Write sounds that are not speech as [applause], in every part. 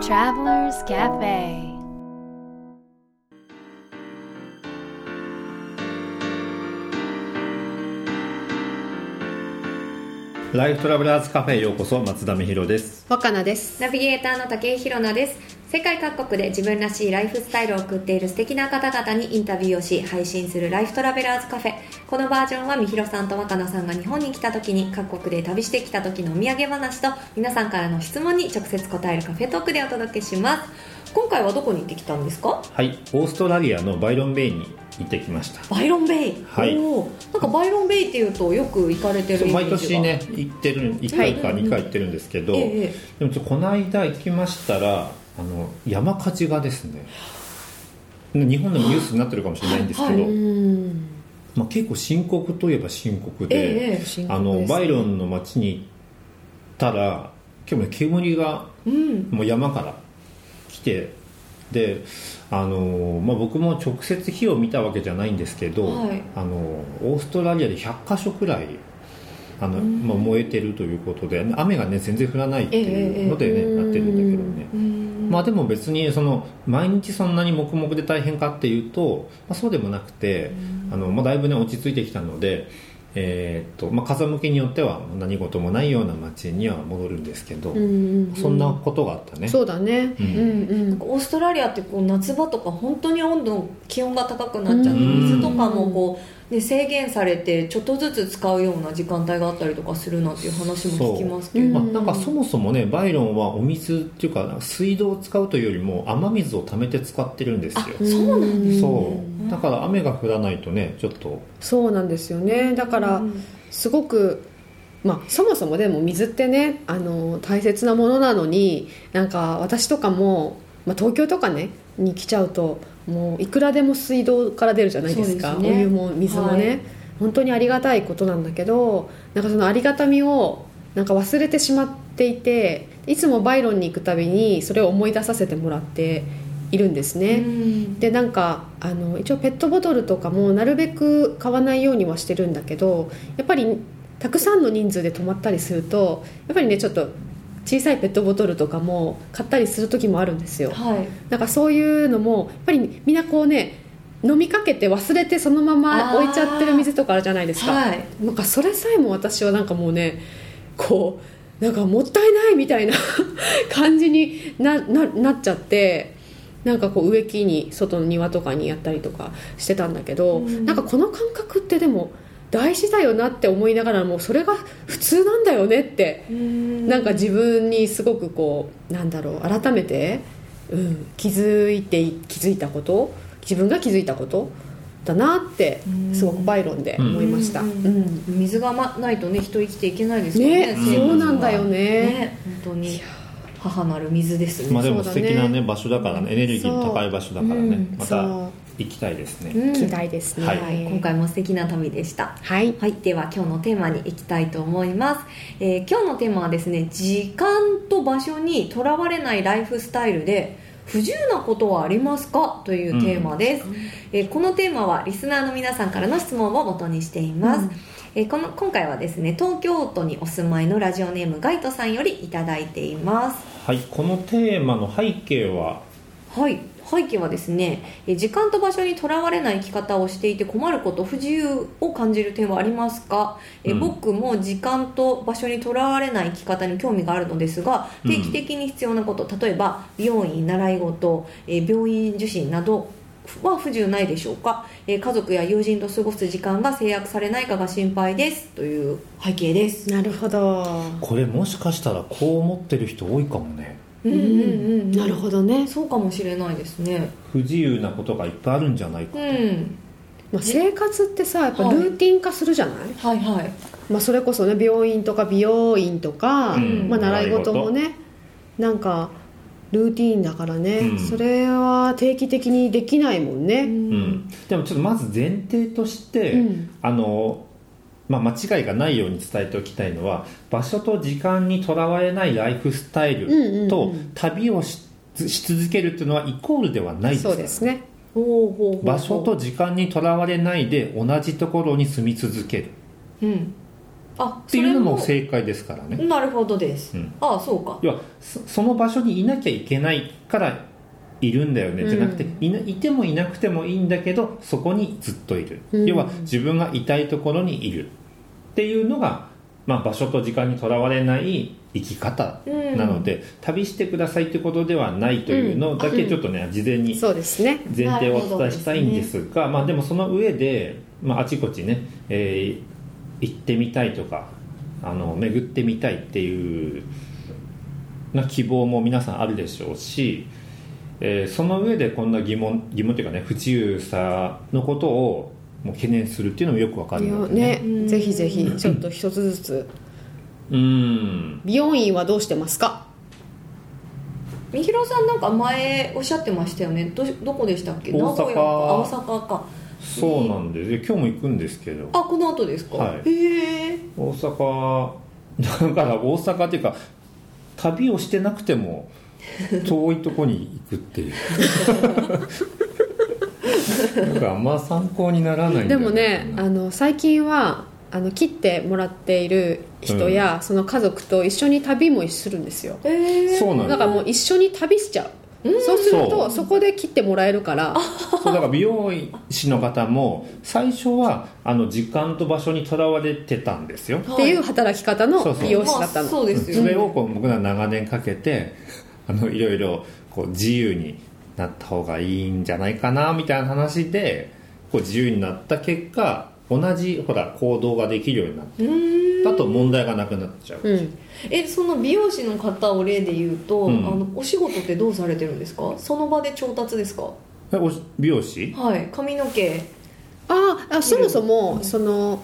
Travelers Cafe. ライフトラベラーズカフェへようこそ松田美弘です。若菜です。ナビゲーターの竹井宏奈です世界各国で自分らしいライフスタイルを送っている素敵な方々にインタビューをし配信するライフトラベラーズカフェ。このバージョンはみひろさんと若菜さんが日本に来た時に各国で旅してきた時のお土産話と皆さんからの質問に直接答えるカフェトークでお届けします。今回はどこに行ってきたんですか？はいオーストラリアのバイロンベイに行ってきました。バイロンベイ、はい。なんかバイロンベイっていうとよく行かれてる毎年ね行ってる1回か2回行ってるんですけど、ええ。でもちょっとこの間行きましたらあの山火事がですね日本でもニュースになってるかもしれないんですけど、はい。うん。まあ、結構深刻といえば深刻で、ええ深刻です。あのバイロンの街に行ったら結構ね煙がうん。もう山から来てであの、まあ、僕も直接火を見たわけじゃないんですけど、はい。あのオーストラリアで100箇所くらいあの、まあ、燃えてるということで雨がね全然降らないっていうのでね、ええ。なってるんだけどね、うんまあでも別にその毎日そんなに黙々で大変かっていうと、まあ、そうでもなくてあの、まあ、だいぶね落ち着いてきたので、えーっとまあ、風向きによっては何事もないような街には戻るんですけど、うんそんなことがあったね。そうだね。ううんん。うんオーストラリアってこう夏場とか本当に温度気温が高くなっちゃってうん。水とかもこう、ね、制限されてちょっとずつ使うような時間帯があったりとかするなんていう話も聞きますけど、まあ、なんかそもそもねバイロンはお水っていうか水道を使うというよりも雨水を溜めて使ってるんですよ。あそうなんですそう。だから雨が降らないとねちょっと。そうなんですよね。だからすごくまあそもそもでも水ってねあの大切なものなのになんか私とかも、まあ、東京とかねに来ちゃうともういくらでも水道から出るじゃないですか。ね。お湯も水もね、はい。本当にありがたいことなんだけどなんかそのありがたみをなんか忘れてしまっていていつもバイロンに行くたびにそれを思い出させてもらっているんですね、うん。でなんかあの一応ペットボトルとかもなるべく買わないようにはしてるんだけどやっぱりたくさんの人数で泊まったりするとやっぱりねちょっと小さいペットボトルとかも買ったりする時もあるんですよ。はい。なんかそういうのもやっぱりみんなこうね飲みかけて忘れてそのまま置いちゃってる水とかあるじゃないですか、はい。なんかそれさえも私はなんかもうねこうなんかもったいないみたいな感じになななっちゃってなんかこう植木に外の庭とかにやったりとかしてたんだけど、うん。なんかこの感覚ってでも大事だよなって思いながらもそれが普通なんだよねってなんか自分にすごくこうなんだろう改めて、うん、気づいて気づいたこと自分が気づいたことだなってうん。すごくバイロンで思いました、うん。うん。水がまないとね人生きていけないですからねねそうなんだよね。ね本当に。母なる水ですね、まあでも素敵なね場所だからね。エネルギーの高い場所だからね。うん。また行きたいですね。うん期待ですね、はい。はい、今回も素敵な旅でした。はい。はい、では今日のテーマに行きたいと思います、えー今日のテーマはですね時間と場所にとらわれないライフスタイルで不自由なことはありますか？というテーマです、えーこのテーマはリスナーの皆さんからの質問を元にしています、うん。えーこの今回はですね東京都にお住まいのラジオネームガイトさんよりいただいています。はい。このテーマの背景は？はい背景はですねえー時間と場所にとらわれない生き方をしていて困ること不自由を感じる点はありますか、えーうん。僕も時間と場所にとらわれない生き方に興味があるのですがうん。定期的に必要なこと、例えば美容院習い事、えー病院受診などは不自由ないでしょうか、えー家族や友人と過ごす時間が制約されないかが心配です。という背景です。なるほど。これもしかしたらこう思ってる人多いかもねうんうんうんなるほどね、そうかもしれないですね。不自由なことがいっぱいあるんじゃないかうん。まあ、生活ってさやっぱルーティン化するじゃない、はいはい。まあ、それこそね病院とか美容院とか、うん。まあ、習い事もねなんかルーティーンだからね、うん。それは定期的にできないもんね、うん、でもちょっとまず前提として、うん。あのまあ、間違いがないように伝えておきたいのは場所と時間にとらわれないライフスタイうんうんうん。ルと旅をしし続けるっていうのはイコールではないですそうですね。場所と時間にとらわれないで同じところに住み続ける。うん。あっていうのもそ正解ですからね。なるほどです、うん。ああそうか。要はそその場所にいなきゃいけないからいるんだよね、じゃなくていないてもいなくてもいいんだけどそこにずっといる、うん。要は自分がいたいところにいる。っていうのが、まあ、場所と時間にとらわれない生き方なので、旅してくださいってことではないというのだけちょっとね、事前に前提をお伝えしたいんですがまあ、でもその上で、まあ、あちこちね、えー行ってみたいとかあの巡ってみたいっていうな希望も皆さんあるでしょうし、えーその上でこんな疑問疑問っていうかね不自由さのことをもう懸念するっていうのもよくわかるいやのでねねうん。ぜひぜひちょっと一つずつ。うん。美容院はどうしてますか？みひろさんなんか前おっしゃってましたよね。どどこでしたっけ？大阪。名古屋かあ大阪か。そうなんです。で今日も行くんですけど。あこの後ですか、はい。へえ。大阪だから大阪っていうか旅をしてなくても遠いとこに行くっていう。[laughs] なんかあんま参考にならないでよもねあの最近はあの切ってもらっている人や、その家族と一緒に旅もするんですよ。へえそうなんだ。だからもう一緒に旅しちゃう。そうするそとう。そこで切ってもらえるから。そうだから美容師の方も最初はあの時間と場所にとらわれてたんですよ。っていう働き方の美容師だったの。まあ、そうですよそれをこう僕ら長年かけてあのいろいろこう自由になった方がいいんじゃないかなみたいな話でこう自由になった結果同じほら行動ができるようになっうーん。たと問題がなくなっちゃう、うん。えその美容師の方を例で言うと、うん。あのお仕事ってどうされてるんですか？その場で調達ですか？えお美容師？はい。髪の毛。ああそもそもその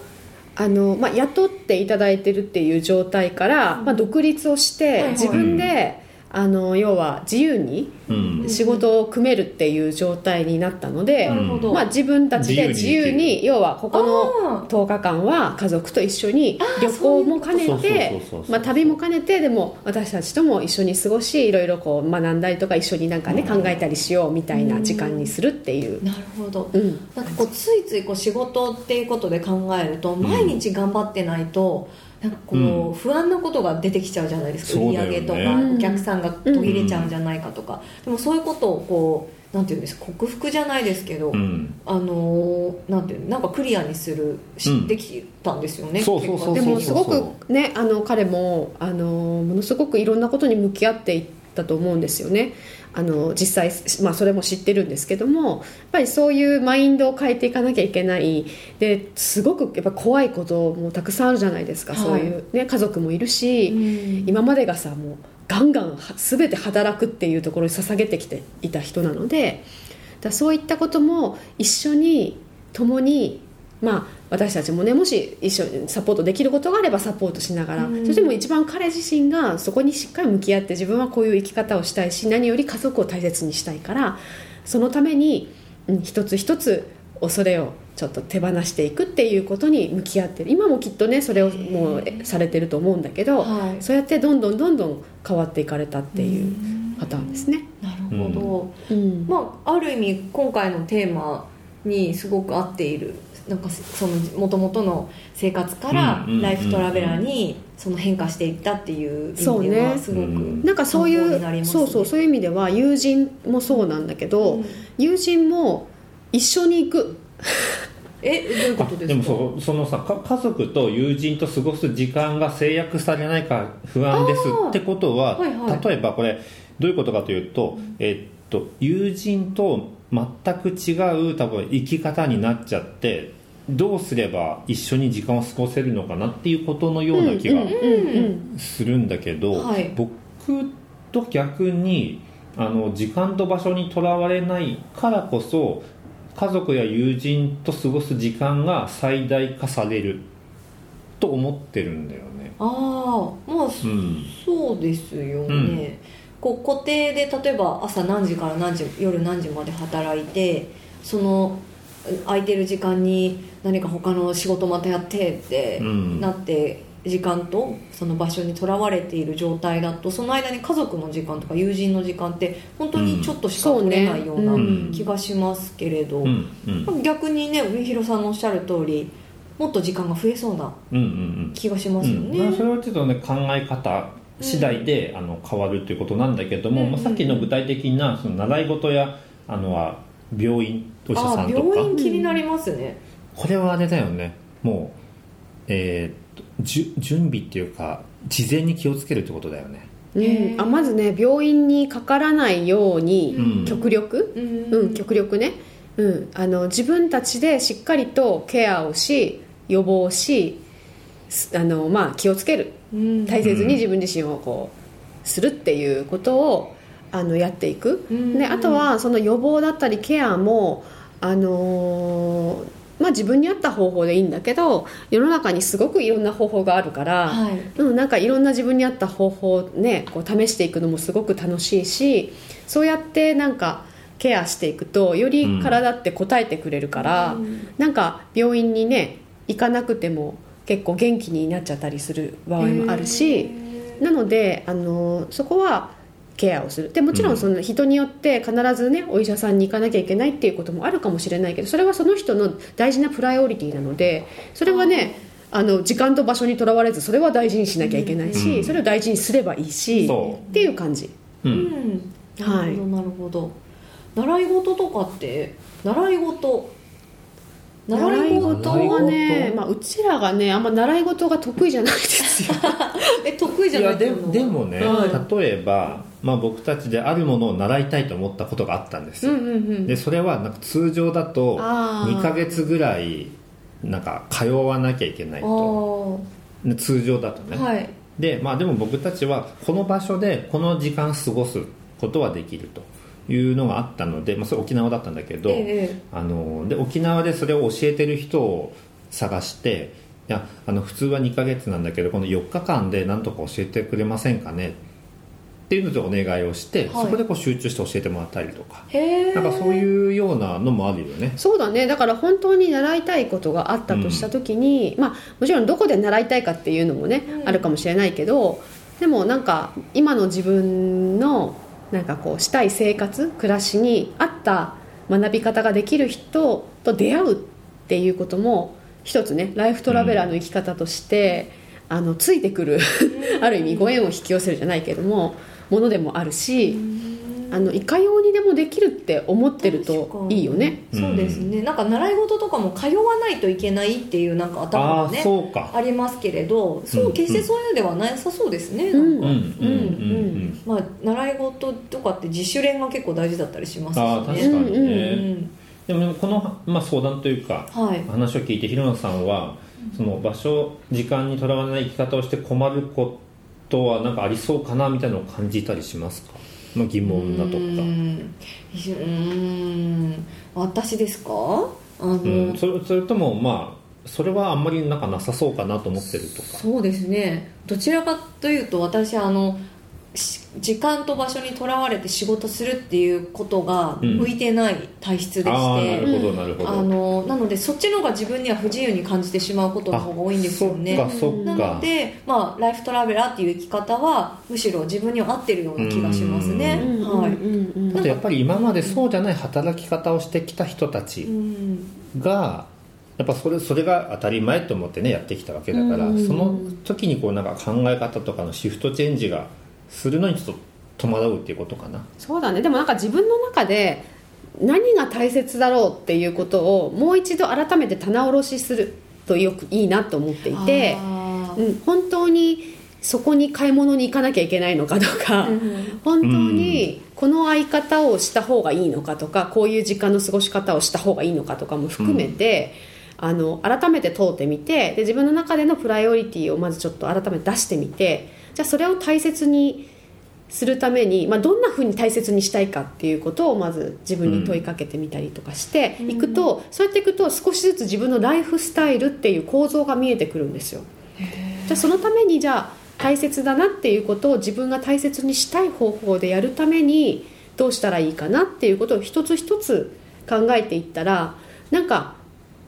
あの、まあ、雇っていただいてるっていう状態から、まあ、独立をしはいはい。て自分で、あの要は自由にうん。仕事を組めるっていう状態になったので、なるほど、まあ、自分たちで自自由に要はここのあ10日間は家族と一緒に旅行も兼ねてまあ旅も兼ねてでも私たちとも一緒に過ごしいろいろこう学んだりとか一緒になんかね考えたりしようみたいな時間にするっていう。ーなるほど。うん。なんかこうついついこう仕事っていうことで考えると毎日頑張ってないとなんかこう、うん。不安なことが出てきちゃうじゃないですか売り上げとか、うん。お客さんが途切れちゃうんじゃないかとか、でもそういうことをこうなんていうんですか克服じゃないですけど、うん。あのーなんていうのなんかクリアにするし、うんできたんですよねそうそうそうでもすごくねあの彼もあのものすごくいろんなことに向き合っていったと思うんですよねあの実際、まあ、それも知ってるんですけどもやっぱりそういうマインドを変えていかなきゃいけない。ですごくやっぱ怖いこともたくさんあるじゃないですか、はい。そういう、ね、家族もいるし、うん。今までがさもうガンガンは全て働くっていうところに捧げてきていた人なのでだそういったことも一緒に共にまあ私たちもねもし一緒にサポートできることがあればサポートしながら、うん。そしても一番彼自身がそこにしっかり向き合って自分はこういう生き方をしたいし何より家族を大切にしたいからそのために、うん一つ一つ恐れをちょっと手放していくっていうことに向き合ってる。今もきっとねそれをもうえされてると思うんだけど、はい。そうやってどんどんどんどん変わっていかれたっていうパターンですね。なるほど、うん。まあ、ある意味今回のテーマにすごく合っているなんかその元々の生活からライフトラベラーにその変化していったっていう意そう味ではね。すごく、うん。なんかそういうそうそうそういう意味では友人もそうなんだけど、うん。友人も一緒に行く。[laughs] えどういうことですか？でもそそのさか家族と友人と過ごす時間が制約されないか不安ですってことは、はいはい。例えばこれどういうことかというと、えっと友人と全く違う多分生き方になっちゃってどうすれば一緒に時間を過ごせるのかなっていうことのような気がうんうんうん。するんだけど、はい。僕と逆にあの時間と場所にとらわれないからこそ家族や友人と過ごす時間が最大化されると思ってるんだよね。ああまあうん。そうですよね、こう固定で例えば朝何時から何時夜何時まで働いてその空いてる時間に何か他の仕事またやってってうん。なって、時間とその場所にとらわれている状態だとその間に家族の時間とか友人の時間って本当にちょっとしか取れないような気がしますけれど、うん。うん。逆にね上広さんのおっしゃる通りもっと時間が増えそうな気がしますよね、うん、それはちょっとね考え方次第で、あの変わるということなんだけども、うんまあ、さっきの具体的なその習い事やあのは病院お医者さんとあか病院気になりますね、これはあれだよねもうえーっとじゅ準備っていうか事前に気をつけるってことだよね。うん、あまずね病院にかからないように、うん。極力、うんうん、極力ね、うん、あの自分たちでしっかりとケアをし予防しすあの、まあ、気をつける。うん大切に自分自身をこうするっていうことをあのやっていく、うんであとはその予防だったりケアもあのーまあ、自分に合った方法でいいんだけど世の中にすごくいろんな方法があるから、はい。うん、なんかいろんな自分に合った方法をねこう試していくのもすごく楽しいしそうやってなんかケアしていくとより体って応えてくれるから、うん。なんか病院にね行かなくても結構元気になっちゃったりする場合もあるし、なのであのそこはケアをする。でもちろんその人によって必ずねお医者さんに行かなきゃいけないっていうこともあるかもしれないけどそれはその人の大事なプライオリティなのでそれはねあの時間と場所にとらわれずそれは大事にしなきゃいけないし、うん。それを大事にすればいいしそっていう感じ。う、ううん。はいるほどなるほど。習い事とかって習い事習い事はね、まあ、うちらがねあんま習い事が得意じゃないですよ。[laughs] え得意じゃないいう？のはでもね、は例えば、まあ、僕たちであるものを習いたいと思ったことがあったんです。よ、うんうんうん。でそれはなんか通常だとあー。2ヶ月ぐらいなんか通わなきゃいけないあと通常だとね、はい。でまあ、でも僕たちはこの場所でこの時間過ごすことはできるというのがあったので、まあ、それ沖縄だったんだけど、ええあので沖縄でそれを教えてる人を探していやあの普通は2ヶ月なんだけどこの4日間で何とか教えてくれませんかね？っていうのでお願いをして、はい。そこでこう集中して教えてもらったりとか。なんかそういうようなのもあるよね。そうだね。だから本当に習いたいことがあったとした時に、まあ、もちろんどこで習いたいかっていうのもね、うん。あるかもしれないけどでもなんか今の自分のなんかこうしたい生活暮らしに合った学び方ができる人と出会うっていうことも一つねライフトラベラーの生き方として、あのついてくる [laughs] ある意味ご縁を引き寄せるじゃないけどもものでもあるし、あのいかようにでもできるって思ってるといいよね。そうですね、なんか習い事とかも通わないといけないっていうなんか頭がねそうか。ありますけれどそううん決してそういうのではなさそうですね、うんなんかうんうん。うんうん。まあ、習い事とかって自主練が結構大事だったりしますしね。確かにね、でもこの、まあ、相談というかはい。話を聞いて広野さんはその場所時間にとらわれない生き方をして困ることはなんかありそうかなみたいなのを感じたりしますか、まあ、疑問だとうかん。うーん。私ですか？あの、うん、それそれともまあそれはあんまりなんかなさそうかなと思ってるとか。そうですね。どちらかというと私あのし時間と場所にとらわれて仕事するっていうことがうん。向いてない体質でして、なるほどなるほど。あのなのでそっちの方が自分には不自由に感じてしまうことの方が多いんですよね。あそっかそっなかので、まあ、ライフトラベラーっていう生き方はむしろ自分には合ってるような気がしますね。うん。はい、うんうん。あとやっぱり今までそうじゃない働き方をしてきた人たちうん。がやっぱそれそれが当たり前と思ってねやってきたわけだから、うん。その時にこうなんか考え方とかのシフトチェンジがするのにちょっと戸惑うっていうことかな。そうだね。でもなんか自分の中で何が大切だろうっていうことをもう一度改めて棚卸しするとよくいいなと思っていて、うん、本当にそこに買い物に行かなきゃいけないのかとか、うん。本当にこの相方をした方がいいのかとかこういう時間の過ごし方をした方がいいのかとかも含めて、あの改めて問うてみてで自分の中でのプライオリティをまずちょっと改めて出してみてじゃあそれを大切にするために、まあ、どんなふうに大切にしたいかっていうことをまず自分に問いかけてみたりとかしていくと、そうやっていくと少しずつ自分のライフスタイルっていう構造が見えてくるんですよ。じゃあそのためにじゃあ大切だなっていうことを自分が大切にしたい方法でやるためにどうしたらいいかなっていうことを一つ一つ考えていったらなんか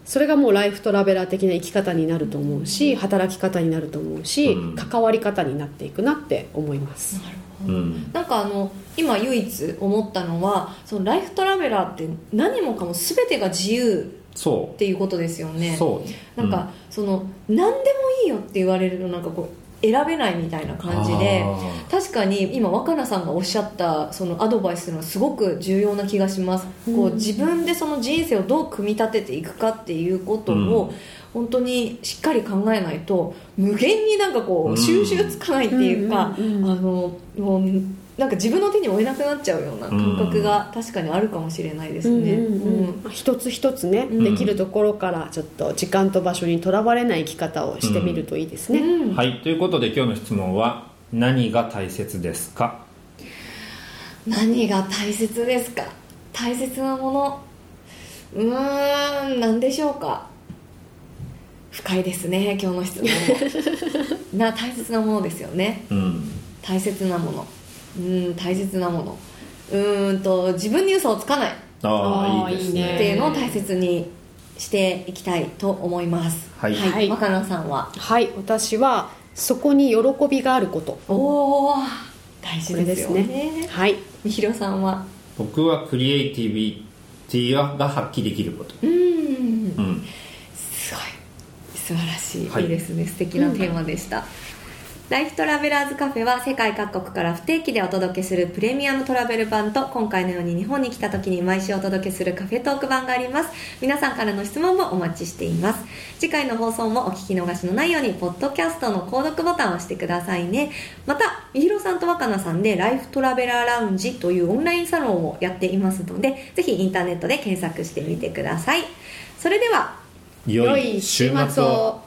それがもうライフトラベラー的な生き方になると思うし働き方になると思うし、うん。関わり方になっていくなって思います。うん。なんかあの今唯一思ったのはそのライフトラベラーって何もかも全てが自由そっていうことですようね。そう。なんか、その何でもいいよって言われるとなんかこう選べないみたいな感じであ確かに今若菜さんがおっしゃったそのアドバイスのはすごく重要な気がします、こう自分でその人生をどう組み立てていくかっていうことを、本当にしっかり考えないと無限になんかこうん。う収集つかないっていうか、うんうんうん。あのもうなんか自分の手に負えなくなっちゃうような感覚が確かにあるかもしれないですね。うんうん一つ一つね、ん。できるところからちょっと時間と場所にとらわれない生き方をしてみるといいですね、うん。はい。ということで今日の質問は何が大切ですか？何が大切ですか？大切なもの。うーん何でしょうか？深いですね今日の質問も [laughs] な大切なものですよね。うん。大切なものうーん大切なもの。うーんと自分に嘘をつかない。っああいいですね。いいね。ていうのを大切にしていきたいと思います。はい。はい。若菜さんは？はい。私はそこに喜びがあること。おお大事でよですすね。ねはい。みひろさんは？僕はクリエイティビティが発揮できること。うーん。うん。すごい。素晴らしい、はいい、いですね。素敵なテーマでした、ライフトラベラーズカフェは世界各国から不定期でお届けするプレミアムトラベル版と今回のように日本に来た時に毎週お届けするカフェトーク版があります。皆さんからの質問もお待ちしています。次回の放送もお聞き逃しのないようにポッドキャストの購読ボタンを押してくださいね。またみひろさんと若菜さんでライフトラベラーラウンジというオンラインサロンをやっていますのでぜひインターネットで検索してみてください。それでは良い週末を。